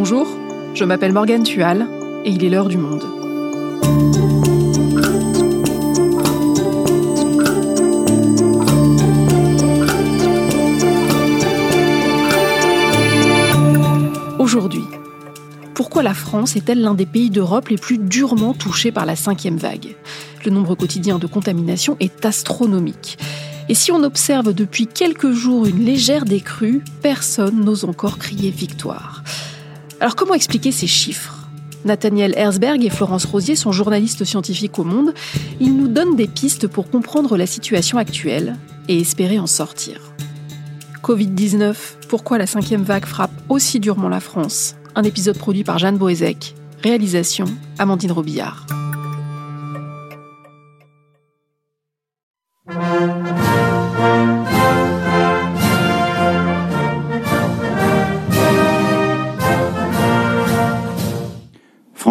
Bonjour, je m'appelle Morgane Tual et il est l'heure du monde. Aujourd'hui, pourquoi la France est-elle l'un des pays d'Europe les plus durement touchés par la cinquième vague? Le nombre quotidien de contaminations est astronomique. Et si on observe depuis quelques jours une légère décrue, personne n'ose encore crier victoire. Alors comment expliquer ces chiffres? Nathaniel Herzberg et Florence Rosier sont journalistes scientifiques au Monde. Ils nous donnent des pistes pour comprendre la situation actuelle et espérer en sortir. Covid-19, pourquoi la cinquième vague frappe aussi durement la France? Un épisode produit par Jeanne Boézek. Réalisation Amandine Robillard.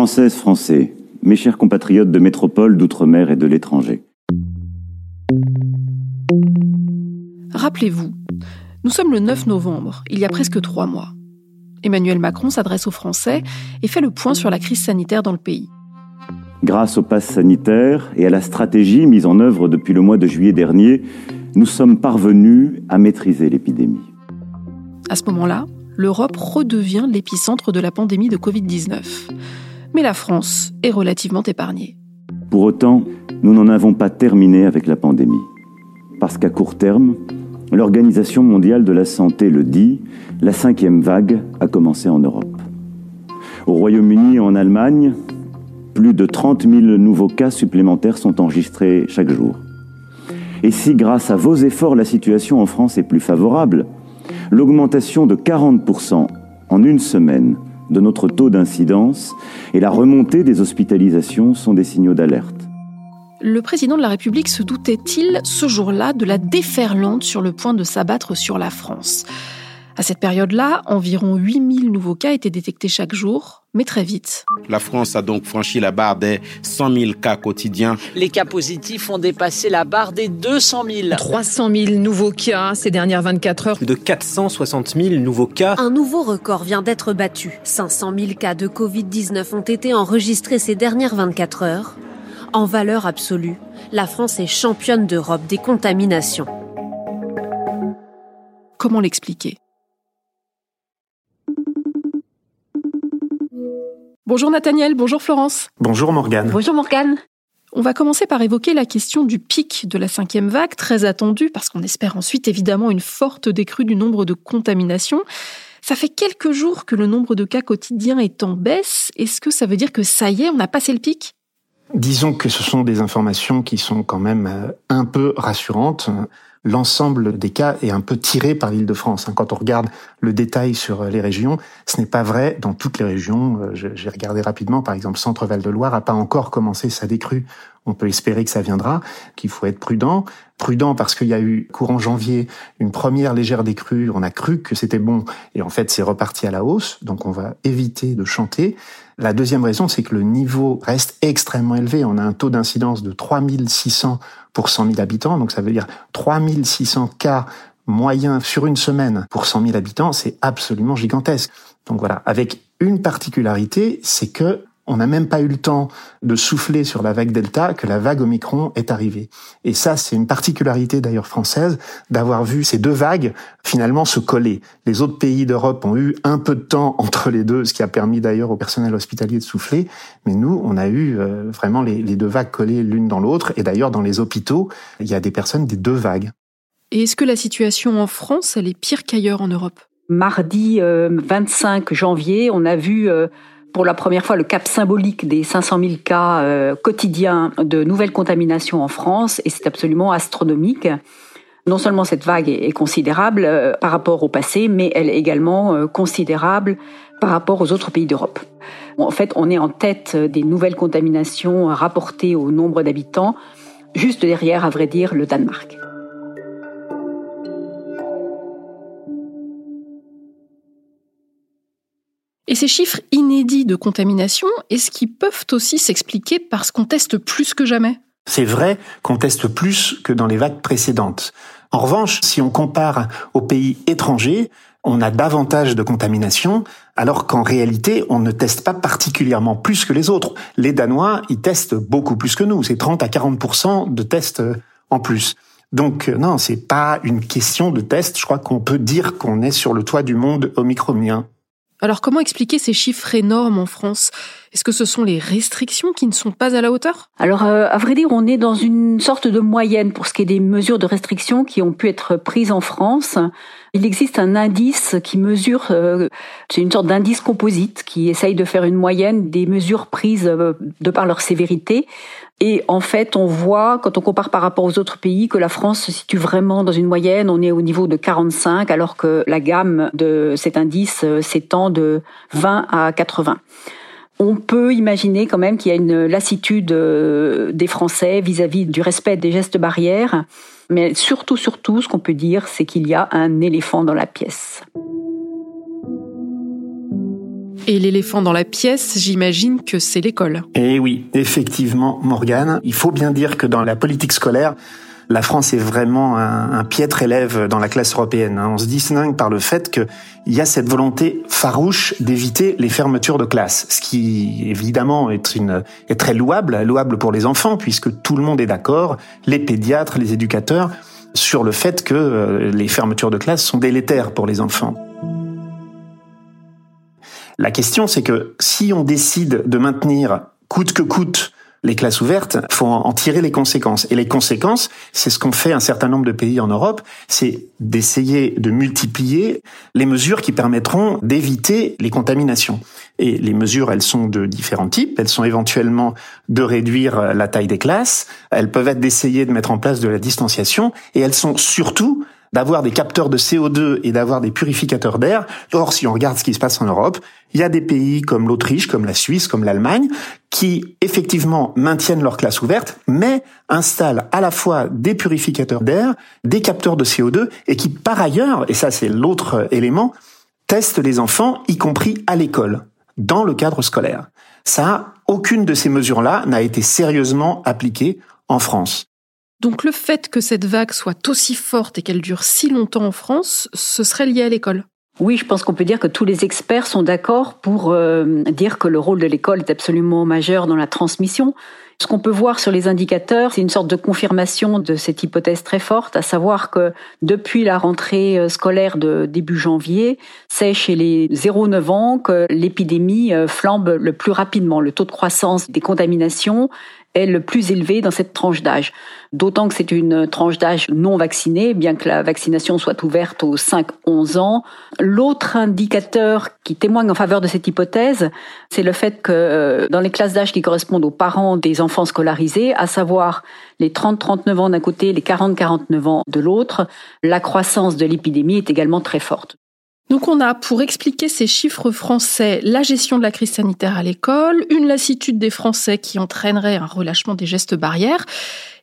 Françaises, Français, mes chers compatriotes de métropole, d'outre-mer et de l'étranger. Rappelez-vous, nous sommes le 9 novembre, il y a presque trois mois. Emmanuel Macron s'adresse aux Français et fait le point sur la crise sanitaire dans le pays. Grâce au pass sanitaire et à la stratégie mise en œuvre depuis le mois de juillet dernier, nous sommes parvenus à maîtriser l'épidémie. À ce moment-là, l'Europe redevient l'épicentre de la pandémie de Covid-19 mais la France est relativement épargnée. Pour autant, nous n'en avons pas terminé avec la pandémie. Parce qu'à court terme, l'Organisation mondiale de la santé le dit, la cinquième vague a commencé en Europe. Au Royaume-Uni et en Allemagne, plus de 30 000 nouveaux cas supplémentaires sont enregistrés chaque jour. Et si grâce à vos efforts la situation en France est plus favorable, l'augmentation de 40% en une semaine de notre taux d'incidence et la remontée des hospitalisations sont des signaux d'alerte. Le président de la République se doutait-il ce jour-là de la déferlante sur le point de s'abattre sur la France? À cette période-là, environ 8000 nouveaux cas étaient détectés chaque jour, mais très vite. La France a donc franchi la barre des 100 000 cas quotidiens. Les cas positifs ont dépassé la barre des 200 000. 300 000 nouveaux cas ces dernières 24 heures. De 460 000 nouveaux cas. Un nouveau record vient d'être battu. 500 000 cas de Covid-19 ont été enregistrés ces dernières 24 heures. En valeur absolue, la France est championne d'Europe des contaminations. Comment l'expliquer? Bonjour Nathaniel, bonjour Florence. Bonjour Morgane. Bonjour Morgane. On va commencer par évoquer la question du pic de la cinquième vague, très attendue, parce qu'on espère ensuite évidemment une forte décrue du nombre de contaminations. Ça fait quelques jours que le nombre de cas quotidiens est en baisse. Est-ce que ça veut dire que ça y est, on a passé le pic? Disons que ce sont des informations qui sont quand même euh, un peu rassurantes l'ensemble des cas est un peu tiré par l'île de France. Hein. Quand on regarde le détail sur euh, les régions, ce n'est pas vrai dans toutes les régions. Euh, j'ai regardé rapidement, par exemple, Centre-Val de Loire n'a pas encore commencé sa décrue. On peut espérer que ça viendra, qu'il faut être prudent. Prudent parce qu'il y a eu, courant janvier, une première légère décrue. On a cru que c'était bon et en fait, c'est reparti à la hausse. Donc, on va éviter de chanter. La deuxième raison, c'est que le niveau reste extrêmement élevé. On a un taux d'incidence de 3600 pour 100 000 habitants. Donc ça veut dire 3600 cas moyens sur une semaine pour 100 000 habitants. C'est absolument gigantesque. Donc voilà, avec une particularité, c'est que on n'a même pas eu le temps de souffler sur la vague Delta que la vague Omicron est arrivée. Et ça, c'est une particularité d'ailleurs française d'avoir vu ces deux vagues finalement se coller. Les autres pays d'Europe ont eu un peu de temps entre les deux, ce qui a permis d'ailleurs au personnel hospitalier de souffler. Mais nous, on a eu euh, vraiment les, deux vagues collées l'une dans l'autre. Et d'ailleurs, dans les hôpitaux, il y a des personnes des deux vagues. Et est-ce que la situation en France, elle est pire qu'ailleurs en Europe? Mardi 25 euh, janvier, on a vu euh, pour la première fois le cap symbolique des 500 000 cas euh, quotidiens de nouvelles contaminations en France, et c'est absolument astronomique. Non seulement cette vague est, considérable euh, par rapport au passé, mais elle est également euh, considérable par rapport aux autres pays d'Europe. En fait, on est en tête des nouvelles contaminations rapportées au nombre d'habitants, juste derrière, à vrai dire, le Danemark. Et ces chiffres inédits de contamination, est-ce qu'ils peuvent aussi s'expliquer parce qu'on teste plus que jamais? C'est vrai qu'on teste plus que dans les vagues précédentes. En revanche, si on compare aux pays étrangers, on a davantage de contamination, alors qu'en réalité, on ne teste pas particulièrement plus que les autres. Les Danois, ils testent beaucoup plus que nous. C'est 30 à 40% de tests en plus. Donc euh, non, c'est pas une question de test. Je crois qu'on peut dire qu'on est sur le toit du monde omicronien. Alors comment expliquer ces chiffres énormes en France? Est-ce que ce sont les restrictions qui ne sont pas à la hauteur? Alors euh, à vrai dire, on est dans une sorte de moyenne pour ce qui est des mesures de restriction qui ont pu être prises en France. Il existe un indice qui mesure, euh, c'est une sorte d'indice composite qui essaye de faire une moyenne des mesures prises de par leur sévérité. Et en fait, on voit, quand on compare par rapport aux autres pays, que la France se situe vraiment dans une moyenne. On est au niveau de 45, alors que la gamme de cet indice euh, s'étend de 20 à 80. On peut imaginer quand même qu'il y a une lassitude euh, des Français vis-à-vis du respect des gestes barrières. Mais surtout, surtout, ce qu'on peut dire, c'est qu'il y a un éléphant dans la pièce. Et l'éléphant dans la pièce, j'imagine que c'est l'école. Eh oui, effectivement, Morgane. Il faut bien dire que dans la politique scolaire, la France est vraiment un, piètre élève dans la classe européenne. Hein. On se distingue par le fait qu'il y a cette volonté farouche d'éviter les fermetures de classe, ce qui évidemment est, une, est très louable, louable pour les enfants, puisque tout le monde est d'accord, les pédiatres, les éducateurs, sur le fait que euh, les fermetures de classe sont délétères pour les enfants. La question, c'est que si on décide de maintenir coûte que coûte les classes ouvertes, faut en tirer les conséquences. Et les conséquences, c'est ce qu'ont fait un certain nombre de pays en Europe, c'est d'essayer de multiplier les mesures qui permettront d'éviter les contaminations. Et les mesures, elles sont de différents types. Elles sont éventuellement de réduire la taille des classes. Elles peuvent être d'essayer de mettre en place de la distanciation. Et elles sont surtout d'avoir des capteurs de CO2 et d'avoir des purificateurs d'air. Or, si on regarde ce qui se passe en Europe, il y a des pays comme l'Autriche, comme la Suisse, comme l'Allemagne, qui effectivement maintiennent leur classe ouverte, mais installent à la fois des purificateurs d'air, des capteurs de CO2, et qui par ailleurs, et ça c'est l'autre élément, testent les enfants, y compris à l'école, dans le cadre scolaire. Ça, aucune de ces mesures-là n'a été sérieusement appliquée en France. Donc le fait que cette vague soit aussi forte et qu'elle dure si longtemps en France, ce serait lié à l'école oui, je pense qu'on peut dire que tous les experts sont d'accord pour euh, dire que le rôle de l'école est absolument majeur dans la transmission. Ce qu'on peut voir sur les indicateurs, c'est une sorte de confirmation de cette hypothèse très forte, à savoir que depuis la rentrée euh, scolaire de début janvier, c'est chez les 0-9 ans que l'épidémie euh, flambe le plus rapidement. Le taux de croissance des contaminations le plus élevé dans cette tranche d'âge. D'autant que c'est une tranche d'âge non vaccinée, bien que la vaccination soit ouverte aux 5-11 ans. L'autre indicateur qui témoigne en faveur de cette hypothèse, c'est le fait que euh, dans les classes d'âge qui correspondent aux parents des enfants scolarisés, à savoir les 30-39 ans d'un côté, les 40-49 ans de l'autre, la croissance de l'épidémie est également très forte. Donc on a, pour expliquer ces chiffres français, la gestion de la crise sanitaire à l'école, une lassitude des Français qui entraînerait un relâchement des gestes barrières.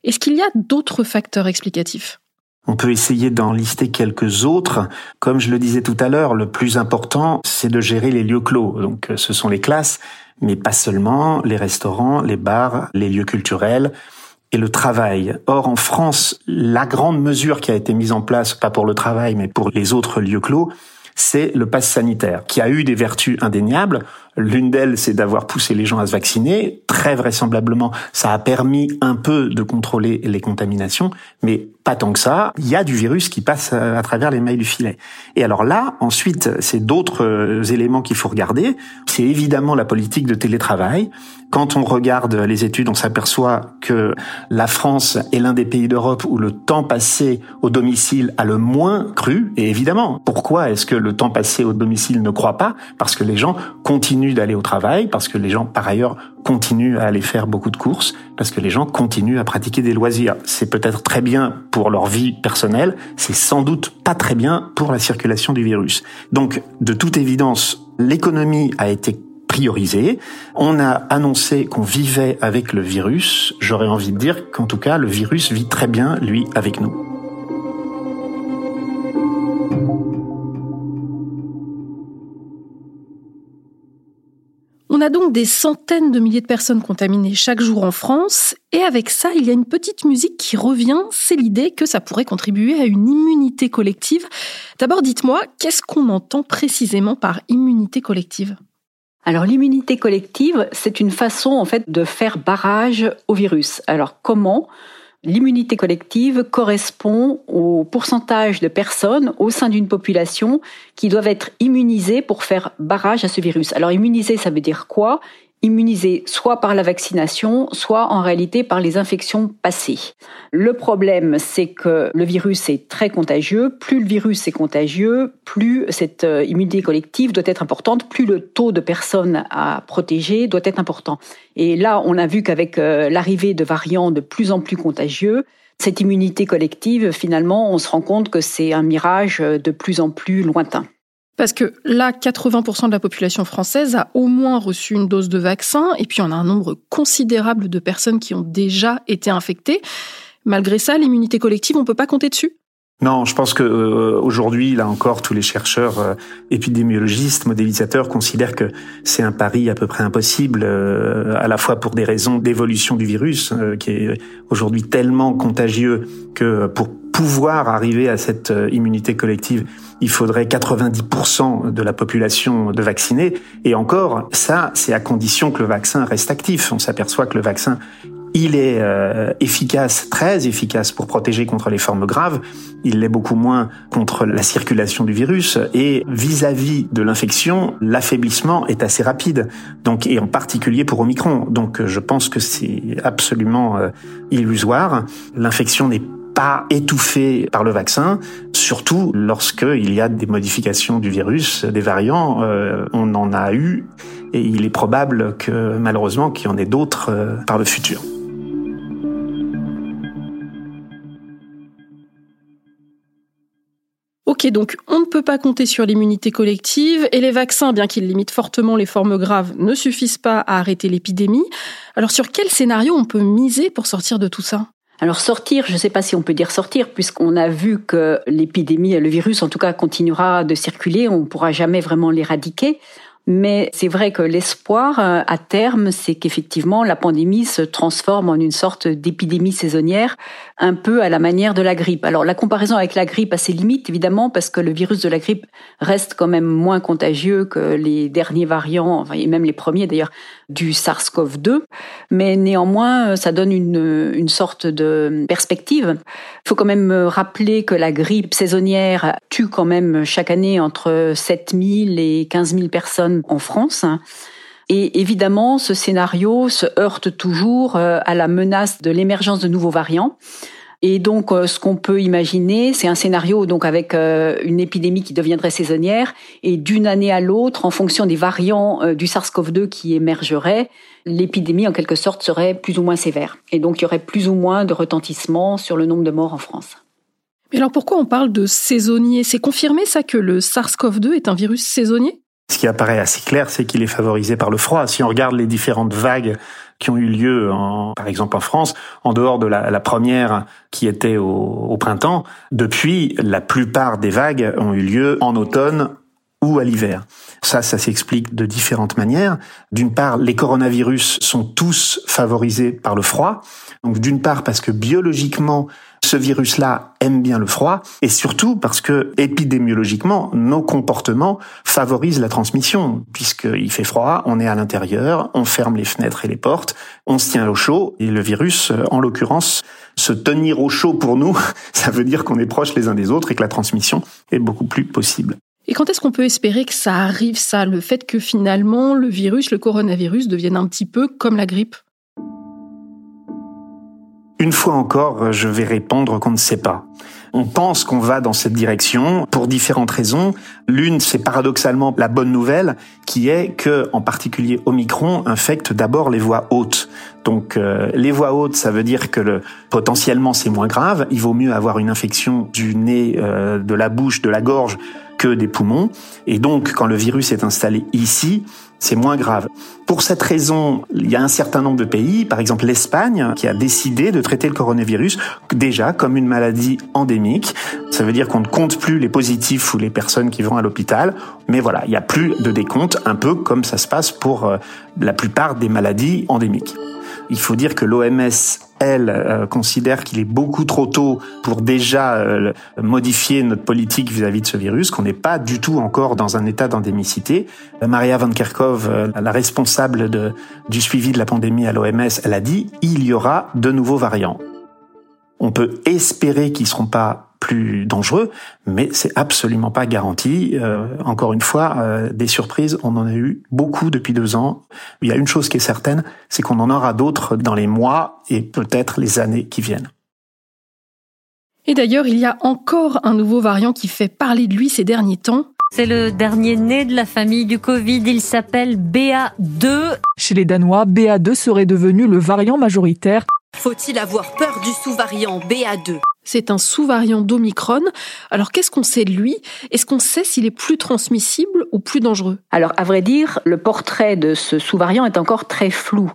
Est-ce qu'il y a d'autres facteurs explicatifs? On peut essayer d'en lister quelques autres. Comme je le disais tout à l'heure, le plus important, c'est de gérer les lieux clos. Donc ce sont les classes, mais pas seulement, les restaurants, les bars, les lieux culturels et le travail. Or, en France, la grande mesure qui a été mise en place, pas pour le travail, mais pour les autres lieux clos, c'est le pass sanitaire, qui a eu des vertus indéniables. L'une d'elles, c'est d'avoir poussé les gens à se vacciner. Très vraisemblablement, ça a permis un peu de contrôler les contaminations, mais pas tant que ça. Il y a du virus qui passe à travers les mailles du filet. Et alors là, ensuite, c'est d'autres euh, éléments qu'il faut regarder. C'est évidemment la politique de télétravail. Quand on regarde les études, on s'aperçoit que la France est l'un des pays d'Europe où le temps passé au domicile a le moins cru. Et évidemment, pourquoi est-ce que le temps passé au domicile ne croit pas? Parce que les gens continuent d'aller au travail, parce que les gens, par ailleurs, continuent à aller faire beaucoup de courses, parce que les gens continuent à pratiquer des loisirs. C'est peut-être très bien pour leur vie personnelle, c'est sans doute pas très bien pour la circulation du virus. Donc, de toute évidence, l'économie a été priorisé. On a annoncé qu'on vivait avec le virus. J'aurais envie de dire qu'en tout cas, le virus vit très bien, lui, avec nous. On a donc des centaines de milliers de personnes contaminées chaque jour en France, et avec ça, il y a une petite musique qui revient, c'est l'idée que ça pourrait contribuer à une immunité collective. D'abord, dites-moi, qu'est-ce qu'on entend précisément par immunité collective? Alors l'immunité collective, c'est une façon en fait de faire barrage au virus. Alors comment? L'immunité collective correspond au pourcentage de personnes au sein d'une population qui doivent être immunisées pour faire barrage à ce virus. Alors immuniser, ça veut dire quoi? Immunisés soit par la vaccination, soit en réalité par les infections passées. Le problème, c'est que le virus est très contagieux. Plus le virus est contagieux, plus cette euh, immunité collective doit être importante, plus le taux de personnes à protéger doit être important. Et là, on a vu qu'avec euh, l'arrivée de variants de plus en plus contagieux, cette immunité collective, finalement, on se rend compte que c'est un mirage de plus en plus lointain. Parce que là, 80% de la population française a au moins reçu une dose de vaccin, et puis on a un nombre considérable de personnes qui ont déjà été infectées. Malgré ça, l'immunité collective, on ne peut pas compter dessus non, je pense que euh, aujourd'hui, là encore, tous les chercheurs euh, épidémiologistes, modélisateurs considèrent que c'est un pari à peu près impossible, euh, à la fois pour des raisons d'évolution du virus, qui est aujourd'hui tellement contagieux que pour pouvoir arriver à cette immunité collective, il faudrait 90% de la population de vacciner. Et encore, ça, c'est à condition que le vaccin reste actif. On s'aperçoit que le vaccin, il est euh, efficace, très efficace pour protéger contre les formes graves. Il l'est beaucoup moins contre la circulation du virus. Et vis-à-vis de l'infection, l'affaiblissement est assez rapide. Donc, et en particulier pour Omicron. Donc, je pense que c'est absolument euh, illusoire. L'infection n'est pas étouffé par le vaccin, surtout lorsqu'il y a des modifications du virus, des variants. Euh, on en a eu et il est probable que malheureusement qu'il y en ait d'autres euh, par le futur. Ok, donc on ne peut pas compter sur l'immunité collective et les vaccins, bien qu'ils limitent fortement les formes graves, ne suffisent pas à arrêter l'épidémie. Alors sur quel scénario on peut miser pour sortir de tout ça? Alors sortir, je ne sais pas si on peut dire sortir, puisqu'on a vu que l'épidémie, le virus en tout cas, continuera de circuler, on ne pourra jamais vraiment l'éradiquer. Mais c'est vrai que l'espoir euh, à terme, c'est qu'effectivement la pandémie se transforme en une sorte d'épidémie saisonnière, un peu à la manière de la grippe. Alors la comparaison avec la grippe a ses limites évidemment parce que le virus de la grippe reste quand même moins contagieux que les derniers variants, et même les premiers d'ailleurs du SARS-CoV-2, mais néanmoins euh, ça donne une, une sorte de perspective. Il faut quand même rappeler que la grippe saisonnière tue quand même chaque année entre 7000 et 15 000 personnes en France. Et évidemment, ce scénario se heurte toujours euh, à la menace de l'émergence de nouveaux variants. Et donc, euh, ce qu'on peut imaginer, c'est un scénario donc avec euh, une épidémie qui deviendrait saisonnière et d'une année à l'autre, en fonction des variants du SARS-CoV-2 qui émergeraient, l'épidémie en quelque sorte serait plus ou moins sévère. Et donc, il y aurait plus ou moins de retentissement sur le nombre de morts en France. Mais alors, pourquoi on parle de saisonnier C'est confirmé ça que le SARS-CoV-2 est un virus saisonnier? Ce qui apparaît assez clair, c'est qu'il est favorisé par le froid. Si on regarde les différentes vagues qui ont eu lieu, en, par exemple en France, en dehors de la, première qui était au, au, printemps, depuis, la plupart des vagues ont eu lieu en automne ou à l'hiver. Ça, ça s'explique de différentes manières. D'une part, les coronavirus sont tous favorisés par le froid. Donc d'une part parce que biologiquement, ce virus-là aime bien le froid et surtout parce que épidémiologiquement, nos comportements favorisent la transmission puisqu'il fait froid, on est à l'intérieur, on ferme les fenêtres et les portes, on se tient au chaud et le virus, en l'occurrence, se tenir au chaud pour nous, ça veut dire qu'on est proches les uns des autres et que la transmission est beaucoup plus possible. Et quand est-ce qu'on peut espérer que ça arrive, ça, le fait que finalement le virus, le coronavirus, devienne un petit peu comme la grippe? Une fois encore, je vais répondre qu'on ne sait pas. On pense qu'on va dans cette direction pour différentes raisons. L'une, c'est paradoxalement la bonne nouvelle, qui est que, en particulier Omicron, infecte d'abord les voies hautes. Donc, euh, les voies hautes, ça veut dire que le, potentiellement c'est moins grave. Il vaut mieux avoir une infection du nez, euh, de la bouche, de la gorge que des poumons. Et donc, quand le virus est installé ici, c'est moins grave. Pour cette raison, il y a un certain nombre de pays, par exemple l'Espagne, qui a décidé de traiter le coronavirus déjà comme une maladie endémique. Ça veut dire qu'on ne compte plus les positifs ou les personnes qui vont à l'hôpital. Mais voilà, il n'y a plus de décompte, un peu comme ça se passe pour euh, la plupart des maladies endémiques. Il faut dire que l'OMS, elle, euh, considère qu'il est beaucoup trop tôt pour déjà euh, modifier notre politique vis-à-vis de ce virus, qu'on n'est pas du tout encore dans un état d'endémicité. Maria Van Kerkhove, la responsable de, du suivi de la pandémie à l'OMS, elle a dit il y aura de nouveaux variants. On peut espérer qu'ils seront pas plus dangereux, mais c'est absolument pas garanti. Euh, encore une fois, euh, des surprises, on en a eu beaucoup depuis deux ans. Il y a une chose qui est certaine, c'est qu'on en aura d'autres dans les mois et peut-être les années qui viennent. Et d'ailleurs, il y a encore un nouveau variant qui fait parler de lui ces derniers temps. C'est le dernier né de la famille du Covid. Il s'appelle BA2. Chez les Danois, BA2 serait devenu le variant majoritaire. Faut-il avoir peur du sous-variant BA2 c'est un sous-variant d'Omicron. Alors qu'est-ce qu'on sait de lui? Est-ce qu'on sait s'il est plus transmissible ou plus dangereux? Alors à vrai dire, le portrait de ce sous-variant est encore très flou.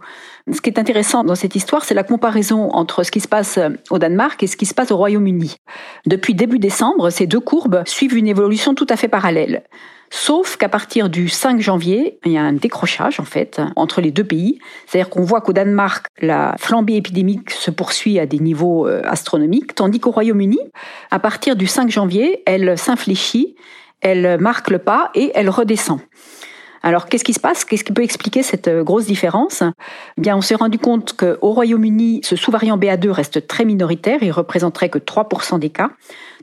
Ce qui est intéressant dans cette histoire, c'est la comparaison entre ce qui se passe au Danemark et ce qui se passe au Royaume-Uni. Depuis début décembre, ces deux courbes suivent une évolution tout à fait parallèle. Sauf qu'à partir du 5 janvier, il y a un décrochage en fait entre les deux pays. C'est-à-dire qu'on voit qu'au Danemark, la flambée épidémique se poursuit à des niveaux euh, astronomiques, tandis qu'au Royaume-Uni, à partir du 5 janvier, elle s'infléchit, elle marque le pas et elle redescend. Alors, qu'est-ce qui se passe? Qu'est-ce qui peut expliquer cette euh, grosse différence? Eh Bien, on s'est rendu compte qu'au Royaume-Uni, ce sous-variant BA2 reste très minoritaire, il représenterait que 3% des cas,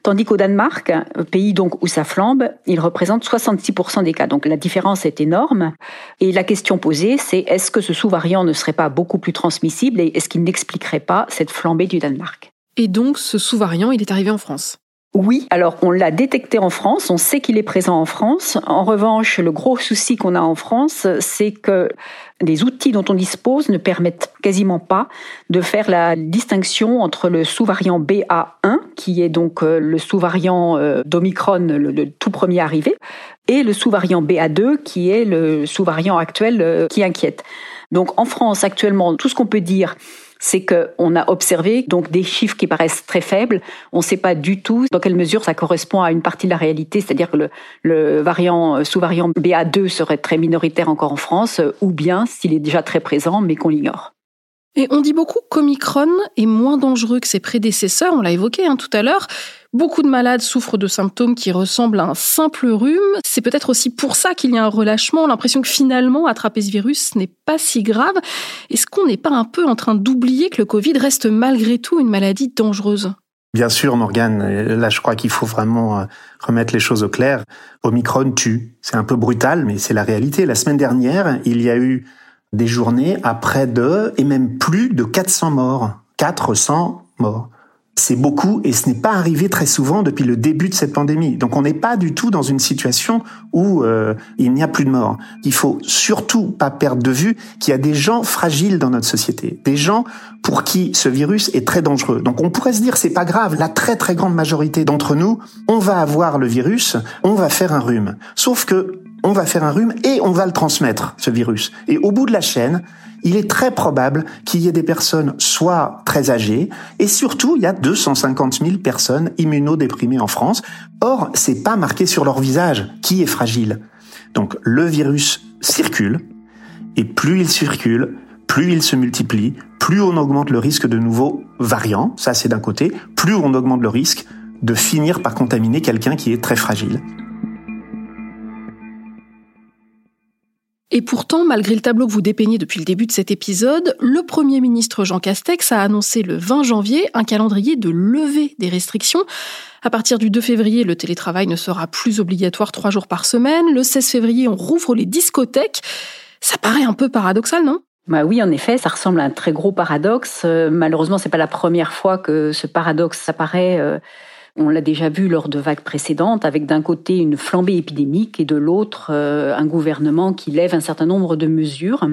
tandis qu'au Danemark, pays donc où ça flambe, il représente 66% des cas. Donc la différence est énorme. Et la question posée, c'est est-ce que ce sous-variant ne serait pas beaucoup plus transmissible et est-ce qu'il n'expliquerait pas cette flambée du Danemark? Et donc, ce sous-variant, il est arrivé en France? Oui, alors on l'a détecté en France, on sait qu'il est présent en France. En revanche, le gros souci qu'on a en France, c'est que les outils dont on dispose ne permettent quasiment pas de faire la distinction entre le sous-variant BA1, qui est donc euh, le sous-variant euh, d'Omicron, le, tout premier arrivé, et le sous-variant BA2, qui est le sous-variant actuel euh, qui inquiète. Donc en France, actuellement, tout ce qu'on peut dire, c'est qu'on a observé donc des chiffres qui paraissent très faibles. On ne sait pas du tout dans quelle mesure ça correspond à une partie de la réalité, c'est-à-dire que le, variant euh, sous-variant BA2 serait très minoritaire encore en France, euh, ou bien s'il est déjà très présent, mais qu'on l'ignore. Et on dit beaucoup qu'Omicron est moins dangereux que ses prédécesseurs, on l'a évoqué hein, tout à l'heure. Beaucoup de malades souffrent de symptômes qui ressemblent à un simple rhume. C'est peut-être aussi pour ça qu'il y a un relâchement, l'impression que finalement, attraper ce virus n'est pas si grave. Est-ce qu'on n'est pas un peu en train d'oublier que le Covid reste malgré tout une maladie dangereuse? Bien sûr, Morgane. Là, je crois qu'il faut vraiment euh, remettre les choses au clair. Omicron tue. C'est un peu brutal, mais c'est la réalité. La semaine dernière, il y a eu des journées à près de, et même plus de 400 morts. 400 morts c'est beaucoup et ce n'est pas arrivé très souvent depuis le début de cette pandémie. Donc on n'est pas du tout dans une situation où euh, il n'y a plus de morts. Il faut surtout pas perdre de vue qu'il y a des gens fragiles dans notre société, des gens pour qui ce virus est très dangereux. Donc on pourrait se dire c'est pas grave, la très très grande majorité d'entre nous, on va avoir le virus, on va faire un rhume. Sauf que on va faire un rhume et on va le transmettre ce virus. Et au bout de la chaîne, il est très probable qu'il y ait des personnes soit très âgées, et surtout, il y a 250 000 personnes immunodéprimées en France. Or, c'est pas marqué sur leur visage qui est fragile. Donc, le virus circule, et plus il circule, plus il se multiplie, plus on augmente le risque de nouveaux variants, ça c'est d'un côté, plus on augmente le risque de finir par contaminer quelqu'un qui est très fragile. Et pourtant, malgré le tableau que vous dépeignez depuis le début de cet épisode, le Premier ministre Jean Castex a annoncé le 20 janvier un calendrier de levée des restrictions. À partir du 2 février, le télétravail ne sera plus obligatoire trois jours par semaine. Le 16 février, on rouvre les discothèques. Ça paraît un peu paradoxal, non? Bah oui, en effet, ça ressemble à un très gros paradoxe. Euh, malheureusement, c'est pas la première fois que ce paradoxe apparaît. On l'a déjà vu lors de vagues précédentes, avec d'un côté une flambée épidémique et de l'autre euh, un gouvernement qui lève un certain nombre de mesures.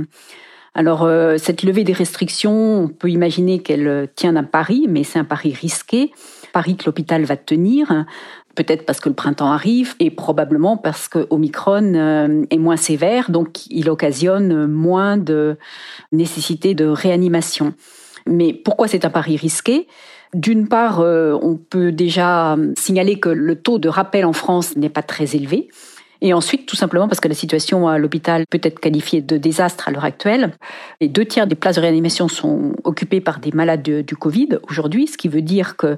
Alors euh, cette levée des restrictions, on peut imaginer qu'elle tient un pari, mais c'est un pari risqué, pari que l'hôpital va tenir. Peut-être parce que le printemps arrive et probablement parce que Omicron euh, est moins sévère, donc il occasionne moins de nécessité de réanimation. Mais pourquoi c'est un pari risqué? D'une part, euh, on peut déjà signaler que le taux de rappel en France n'est pas très élevé. Et ensuite, tout simplement parce que la situation à l'hôpital peut être qualifiée de désastre à l'heure actuelle. Les deux tiers des places de réanimation sont occupées par des malades du Covid aujourd'hui, ce qui veut dire que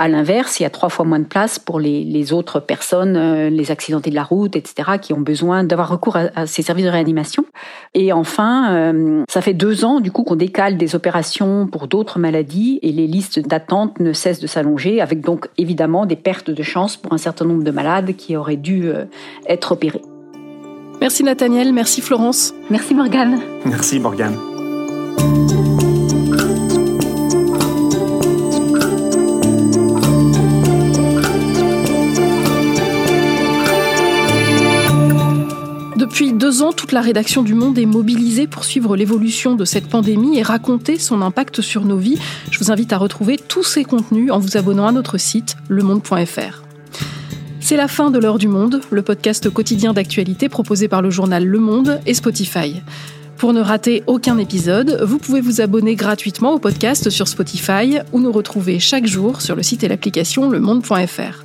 à l'inverse, il y a trois fois moins de place pour les, autres personnes, euh, les accidentés de la route, etc., qui ont besoin d'avoir recours à, ces services de réanimation. Et enfin, euh, ça fait deux ans du coup qu'on décale des opérations pour d'autres maladies et les listes d'attente ne cessent de s'allonger, avec donc évidemment des pertes de chance pour un certain nombre de malades qui auraient dû euh, être opérés. Merci Nathaniel, merci Florence. Merci Morgane. Merci Morgane. Deux ans, toute la rédaction du Monde est mobilisée pour suivre l'évolution de cette pandémie et raconter son impact sur nos vies. Je vous invite à retrouver tous ces contenus en vous abonnant à notre site lemonde.fr. C'est la fin de l'heure du monde, le podcast quotidien d'actualité proposé par le journal Le Monde et Spotify. Pour ne rater aucun épisode, vous pouvez vous abonner gratuitement au podcast sur Spotify ou nous retrouver chaque jour sur le site et l'application lemonde.fr.